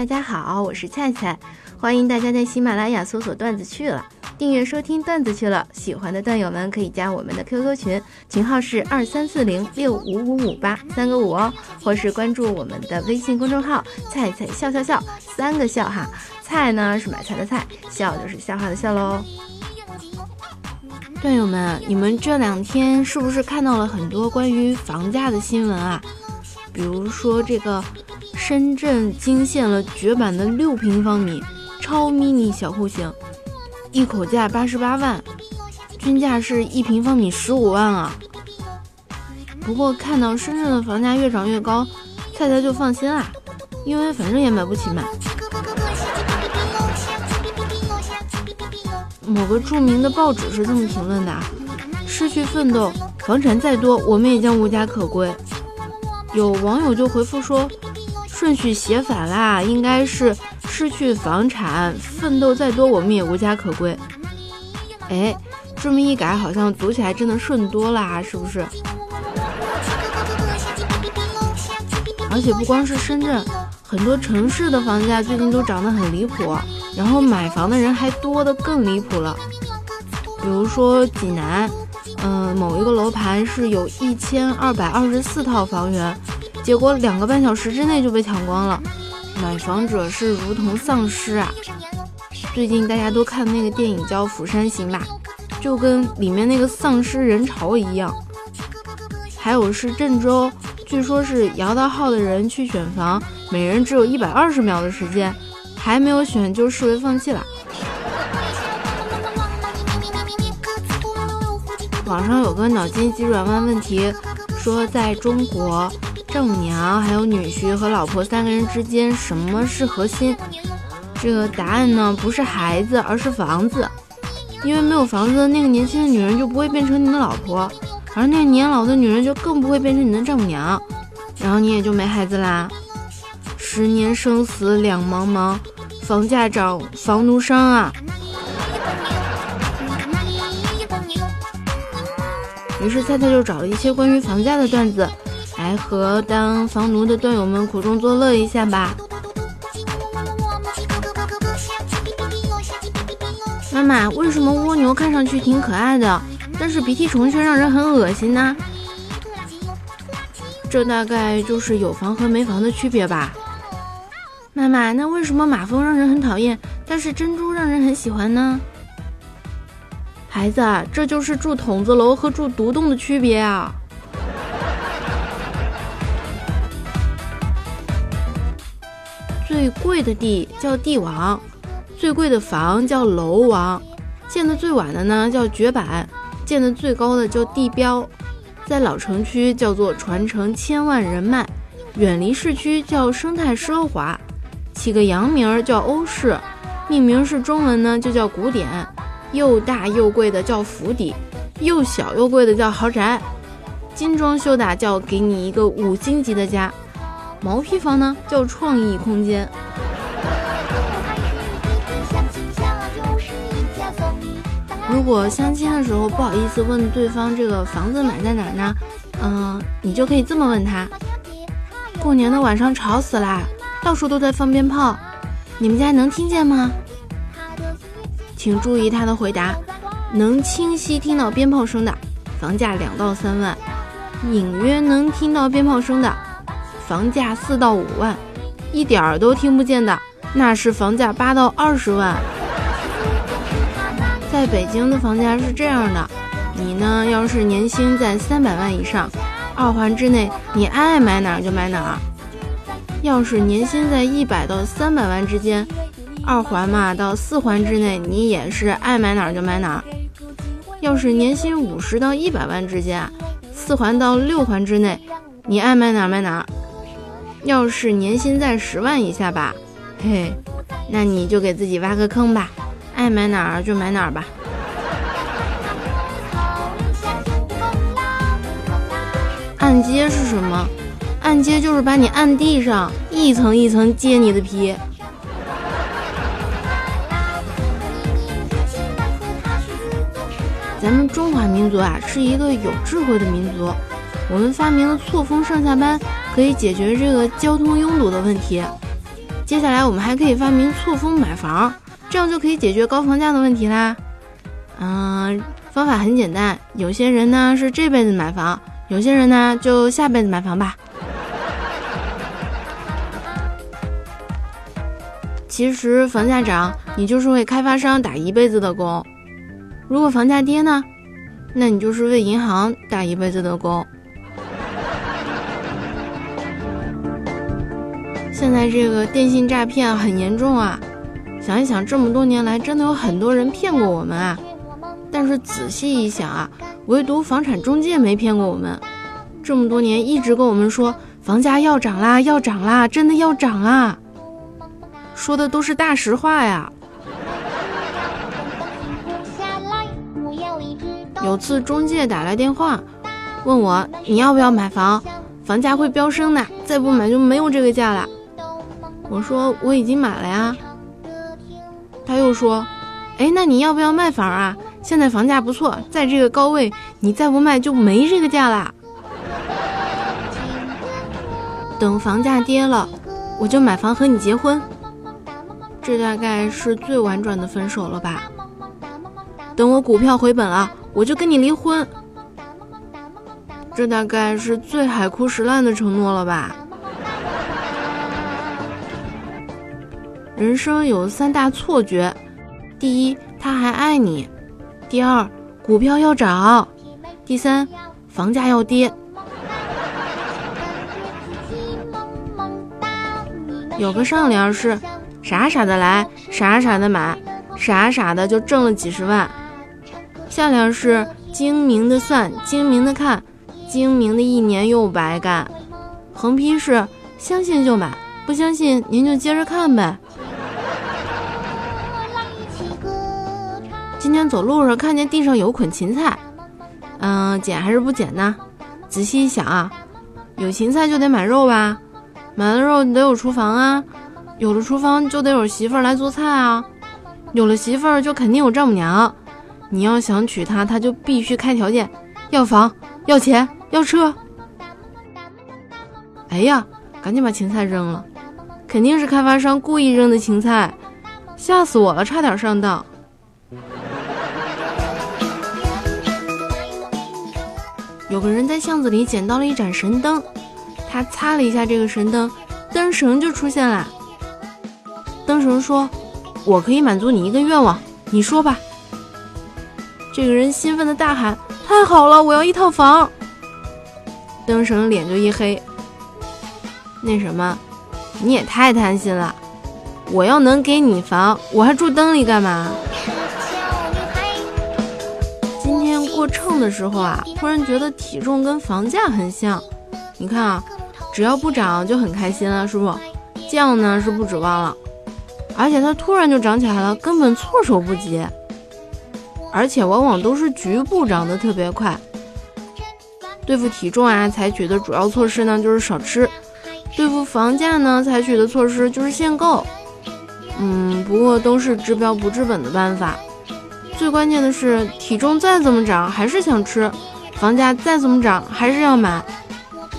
大家好，我是菜菜，欢迎大家在喜马拉雅搜索“段子去了”，订阅收听“段子去了”。喜欢的段友们可以加我们的 QQ 群，群号是二三四零六五五五八三个五哦，或是关注我们的微信公众号“菜菜笑笑笑”，三个笑哈，菜呢是买菜的菜，笑就是笑话的笑喽。段友们，你们这两天是不是看到了很多关于房价的新闻啊？比如说这个。深圳惊现了绝版的六平方米超 mini 小户型，一口价八十八万，均价是一平方米十五万啊！不过看到深圳的房价越涨越高，菜菜就放心啦，因为反正也买不起嘛。某个著名的报纸是这么评论的：失去奋斗，房产再多，我们也将无家可归。有网友就回复说。顺序写反啦，应该是失去房产，奋斗再多，我们也无家可归。哎，这么一改，好像读起来真的顺多啦，是不是？而且不光是深圳，很多城市的房价最近都涨得很离谱，然后买房的人还多得更离谱了。比如说济南，嗯，某一个楼盘是有一千二百二十四套房源。结果两个半小时之内就被抢光了，买房者是如同丧尸啊！最近大家都看那个电影叫《釜山行》吧，就跟里面那个丧尸人潮一样。还有是郑州，据说是摇到号的人去选房，每人只有一百二十秒的时间，还没有选就视为放弃了。网上有个脑筋急转弯问题，说在中国。丈母娘还有女婿和老婆三个人之间，什么是核心？这个答案呢，不是孩子，而是房子。因为没有房子，那个年轻的女人就不会变成你的老婆，而那个年老的女人就更不会变成你的丈母娘，然后你也就没孩子啦。十年生死两茫茫，房价涨，房奴伤啊。于是菜菜就找了一些关于房价的段子。来和当房奴的段友们苦中作乐一下吧。妈妈，为什么蜗牛看上去挺可爱的，但是鼻涕虫却让人很恶心呢？这大概就是有房和没房的区别吧。妈妈，那为什么马蜂让人很讨厌，但是珍珠让人很喜欢呢？孩子，这就是住筒子楼和住独栋的区别啊。最贵的地叫地王，最贵的房叫楼王，建的最晚的呢叫绝版，建的最高的叫地标，在老城区叫做传承千万人脉，远离市区叫生态奢华，起个洋名叫欧式，命名是中文呢就叫古典，又大又贵的叫府邸，又小又贵的叫豪宅，精装修的叫给你一个五星级的家。毛坯房呢，叫创意空间。如果相亲的时候不好意思问对方这个房子买在哪儿呢？嗯，你就可以这么问他：过年的晚上吵死啦，到处都在放鞭炮，你们家能听见吗？请注意他的回答：能清晰听到鞭炮声的，房价两到三万；隐约能听到鞭炮声的。房价四到五万，一点儿都听不见的，那是房价八到二十万。在北京的房价是这样的，你呢要是年薪在三百万以上，二环之内你爱买哪儿就买哪儿；要是年薪在一百到三百万之间，二环嘛到四环之内你也是爱买哪儿就买哪儿；要是年薪五十到一百万之间，四环到六环之内你爱买哪儿买哪儿。要是年薪在十万以下吧，嘿，那你就给自己挖个坑吧，爱买哪儿就买哪儿吧。按揭是什么？按揭就是把你按地上，一层一层揭你的皮。咱们中华民族啊，是一个有智慧的民族，我们发明了错峰上下班。可以解决这个交通拥堵的问题。接下来我们还可以发明错峰买房，这样就可以解决高房价的问题啦。嗯，方法很简单，有些人呢是这辈子买房，有些人呢就下辈子买房吧。其实房价涨，你就是为开发商打一辈子的工；如果房价跌呢，那你就是为银行打一辈子的工。现在这个电信诈骗很严重啊！想一想，这么多年来，真的有很多人骗过我们啊。但是仔细一想啊，唯独房产中介没骗过我们。这么多年一直跟我们说房价要涨啦，要涨啦，真的要涨啦。说的都是大实话呀！有次中介打来电话，问我你要不要买房，房价会飙升的，再不买就没有这个价了。我说我已经买了呀。他又说，哎，那你要不要卖房啊？现在房价不错，在这个高位，你再不卖就没这个价啦。等房价跌了，我就买房和你结婚。这大概是最婉转的分手了吧？等我股票回本了，我就跟你离婚。这大概是最海枯石烂的承诺了吧？人生有三大错觉：第一，他还爱你；第二，股票要涨；第三，房价要跌。有个上联是。傻傻的来，傻傻的买，傻傻的就挣了几十万。下联是精明的算，精明的看，精明的一年又白干。横批是相信就买，不相信您就接着看呗。今天走路上看见地上有捆芹菜，嗯，捡还是不捡呢？仔细一想啊，有芹菜就得买肉吧，买了肉得有厨房啊。有了厨房就得有媳妇儿来做菜啊，有了媳妇儿就肯定有丈母娘。你要想娶她，她就必须开条件，要房、要钱、要车。哎呀，赶紧把芹菜扔了，肯定是开发商故意扔的芹菜，吓死我了，差点上当。有个人在巷子里捡到了一盏神灯，他擦了一下这个神灯，灯绳就出现了。灯绳说：“我可以满足你一个愿望，你说吧。”这个人兴奋的大喊：“太好了，我要一套房！”灯绳脸就一黑：“那什么，你也太贪心了！我要能给你房，我还住灯里干嘛？”过秤的时候啊，突然觉得体重跟房价很像。你看啊，只要不涨就很开心了，是不？降呢是不指望了。而且它突然就涨起来了，根本措手不及。而且往往都是局部长得特别快。对付体重啊，采取的主要措施呢就是少吃；对付房价呢，采取的措施就是限购。嗯，不过都是治标不治本的办法。最关键的是，体重再怎么涨还是想吃，房价再怎么涨还是要买，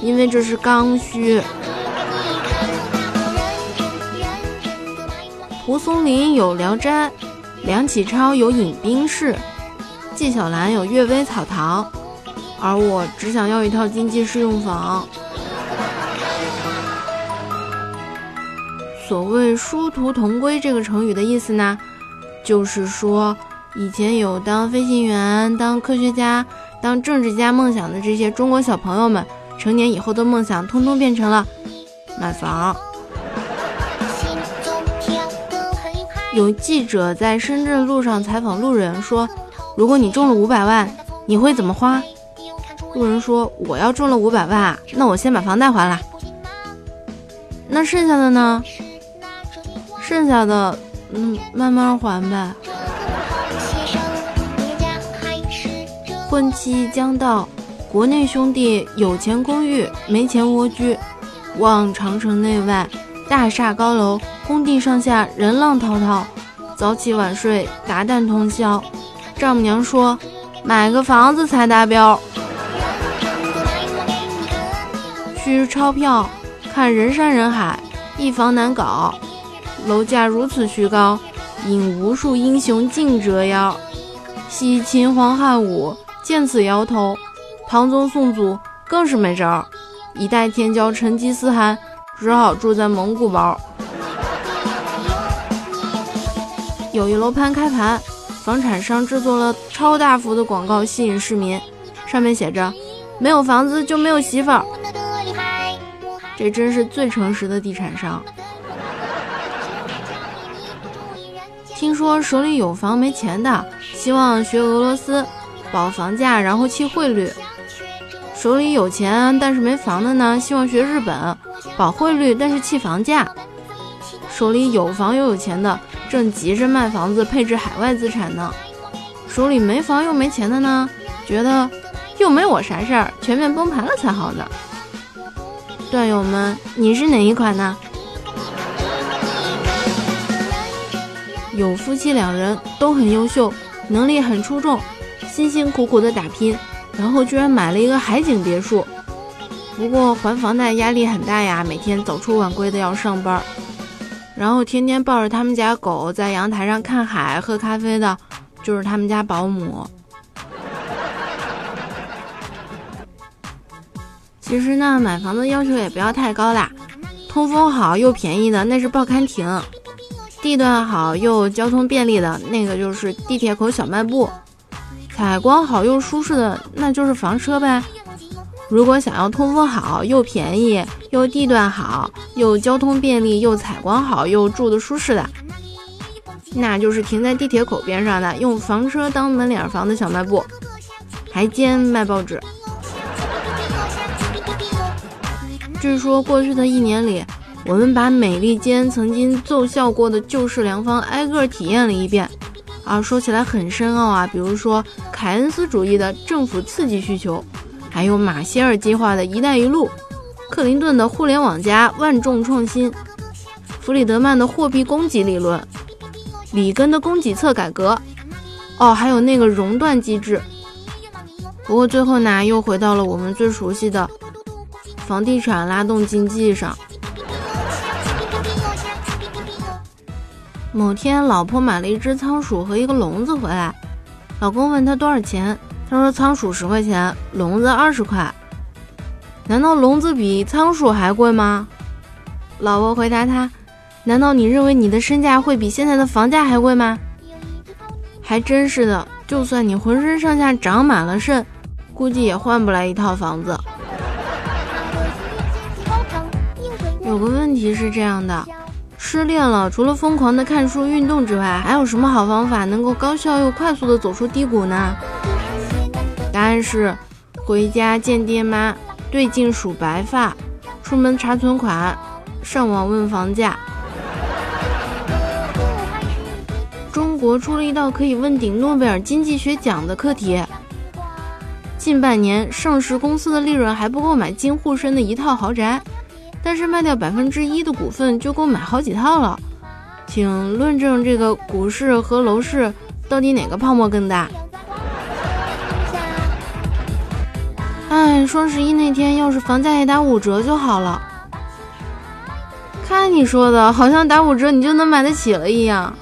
因为这是刚需。蒲松龄有《聊斋》，梁启超有《饮冰室》，纪晓岚有《阅微草堂》，而我只想要一套经济适用房。所谓“殊途同归”这个成语的意思呢，就是说以前有当飞行员、当科学家、当政治家梦想的这些中国小朋友们，成年以后的梦想通通变成了买房。有记者在深圳路上采访路人，说：“如果你中了五百万，你会怎么花？”路人说：“我要中了五百万，那我先把房贷还了。那剩下的呢？剩下的，嗯，慢慢还呗。”婚期将到，国内兄弟有钱公寓，没钱蜗居，望长城内外。大厦高楼，工地上下人浪滔滔，早起晚睡，达旦通宵。丈母娘说：“买个房子才达标。”需钞票，看人山人海，一房难搞。楼价如此虚高，引无数英雄竞折腰。惜秦皇汉武见此摇头，唐宗宋祖更是没招，一代天骄成吉思汗只好住在蒙古包。有一楼盘开盘，房产商制作了超大幅的广告吸引市民，上面写着：“没有房子就没有媳妇儿。”这真是最诚实的地产商。听说手里有房没钱的，希望学俄罗斯，保房价然后弃汇率；手里有钱但是没房的呢，希望学日本，保汇率但是弃房价；手里有房又有钱的。正急着卖房子配置海外资产呢，手里没房又没钱的呢，觉得又没我啥事儿，全面崩盘了才好呢。段友们，你是哪一款呢？有夫妻两人都很优秀，能力很出众，辛辛苦苦的打拼，然后居然买了一个海景别墅。不过还房贷压力很大呀，每天早出晚归的要上班。然后天天抱着他们家狗在阳台上看海、喝咖啡的，就是他们家保姆。其实呢，买房子要求也不要太高啦，通风好又便宜的那是报刊亭，地段好又交通便利的那个就是地铁口小卖部，采光好又舒适的那就是房车呗。如果想要通风好又便宜又地段好又交通便利又采光好又住的舒适的，那就是停在地铁口边上的用房车当门脸房的小卖部，还兼卖报纸。据说过去的一年里，我们把美利坚曾经奏效过的旧式良方挨个体验了一遍，啊，说起来很深奥啊，比如说凯恩斯主义的政府刺激需求。还有马歇尔计划的一带一路，克林顿的互联网加万众创新，弗里德曼的货币供给理论，里根的供给侧改革，哦，还有那个熔断机制。不过最后呢，又回到了我们最熟悉的房地产拉动经济上。某天，老婆买了一只仓鼠和一个笼子回来，老公问她多少钱。他说：“仓鼠十块钱，笼子二十块。难道笼子比仓鼠还贵吗？”老婆回答他：“难道你认为你的身价会比现在的房价还贵吗？”还真是的，就算你浑身上下长满了肾，估计也换不来一套房子。有个问题是这样的：失恋了，除了疯狂的看书、运动之外，还有什么好方法能够高效又快速的走出低谷呢？答案是：回家见爹妈，对镜数白发，出门查存款，上网问房价。中国出了一道可以问鼎诺贝尔经济学奖的课题。近半年，上市公司的利润还不够买金沪深的一套豪宅，但是卖掉百分之一的股份就够买好几套了。请论证这个股市和楼市到底哪个泡沫更大？哎，双十一那天要是房价也打五折就好了。看你说的，好像打五折你就能买得起了一样。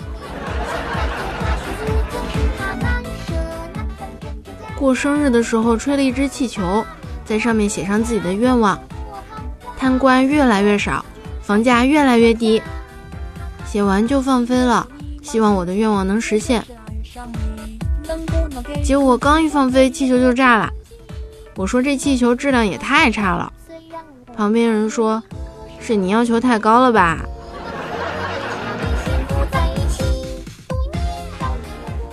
过生日的时候吹了一只气球，在上面写上自己的愿望：贪官越来越少，房价越来越低。写完就放飞了，希望我的愿望能实现。结果刚一放飞，气球就炸了。我说这气球质量也太差了，旁边人说，是你要求太高了吧？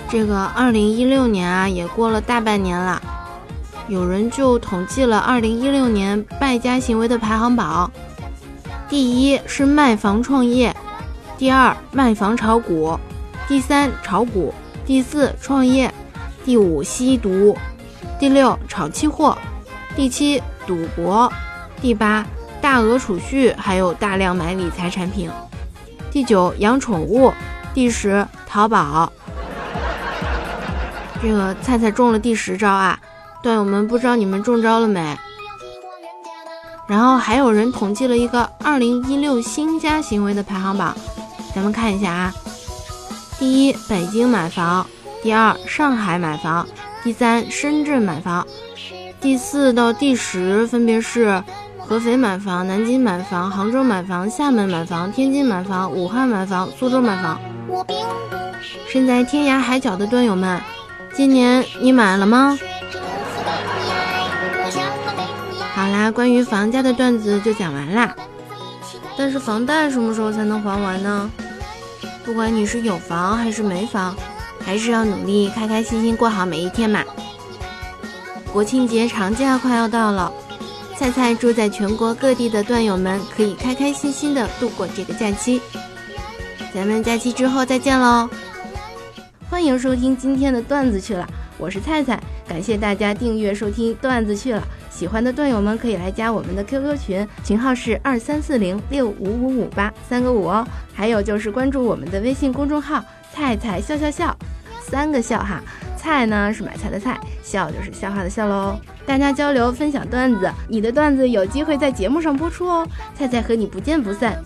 这个二零一六年啊，也过了大半年了，有人就统计了二零一六年败家行为的排行榜，第一是卖房创业，第二卖房炒股，第三炒股，第四创业，第五吸毒。第六，炒期货；第七，赌博；第八，大额储蓄，还有大量买理财产品；第九，养宠物；第十，淘宝。这个菜菜中了第十招啊！段友们，不知道你们中招了没？然后还有人统计了一个二零一六新家行为的排行榜，咱们看一下啊。第一，北京买房；第二，上海买房；第三，深圳买房；第四到第十分别是合肥买房、南京买房、杭州买房、厦门买房、天津买房、武汉买房、苏州买房。身在天涯海角的段友们，今年你买了吗？关于房价的段子就讲完啦。但是房贷什么时候才能还完呢？不管你是有房还是没房，还是要努力开开心心过好每一天嘛。国庆节长假快要到了，菜菜住在全国各地的段友们可以开开心心的度过这个假期。咱们假期之后再见喽！欢迎收听今天的段子去了，我是菜菜，感谢大家订阅收听段子去了。喜欢的段友们可以来加我们的 QQ 群，群号是二三四零六五五五八三个五哦。还有就是关注我们的微信公众号“菜菜笑笑笑”，三个笑哈。菜呢是买菜的菜，笑就是笑话的笑喽。大家交流分享段子，你的段子有机会在节目上播出哦。菜菜和你不见不散。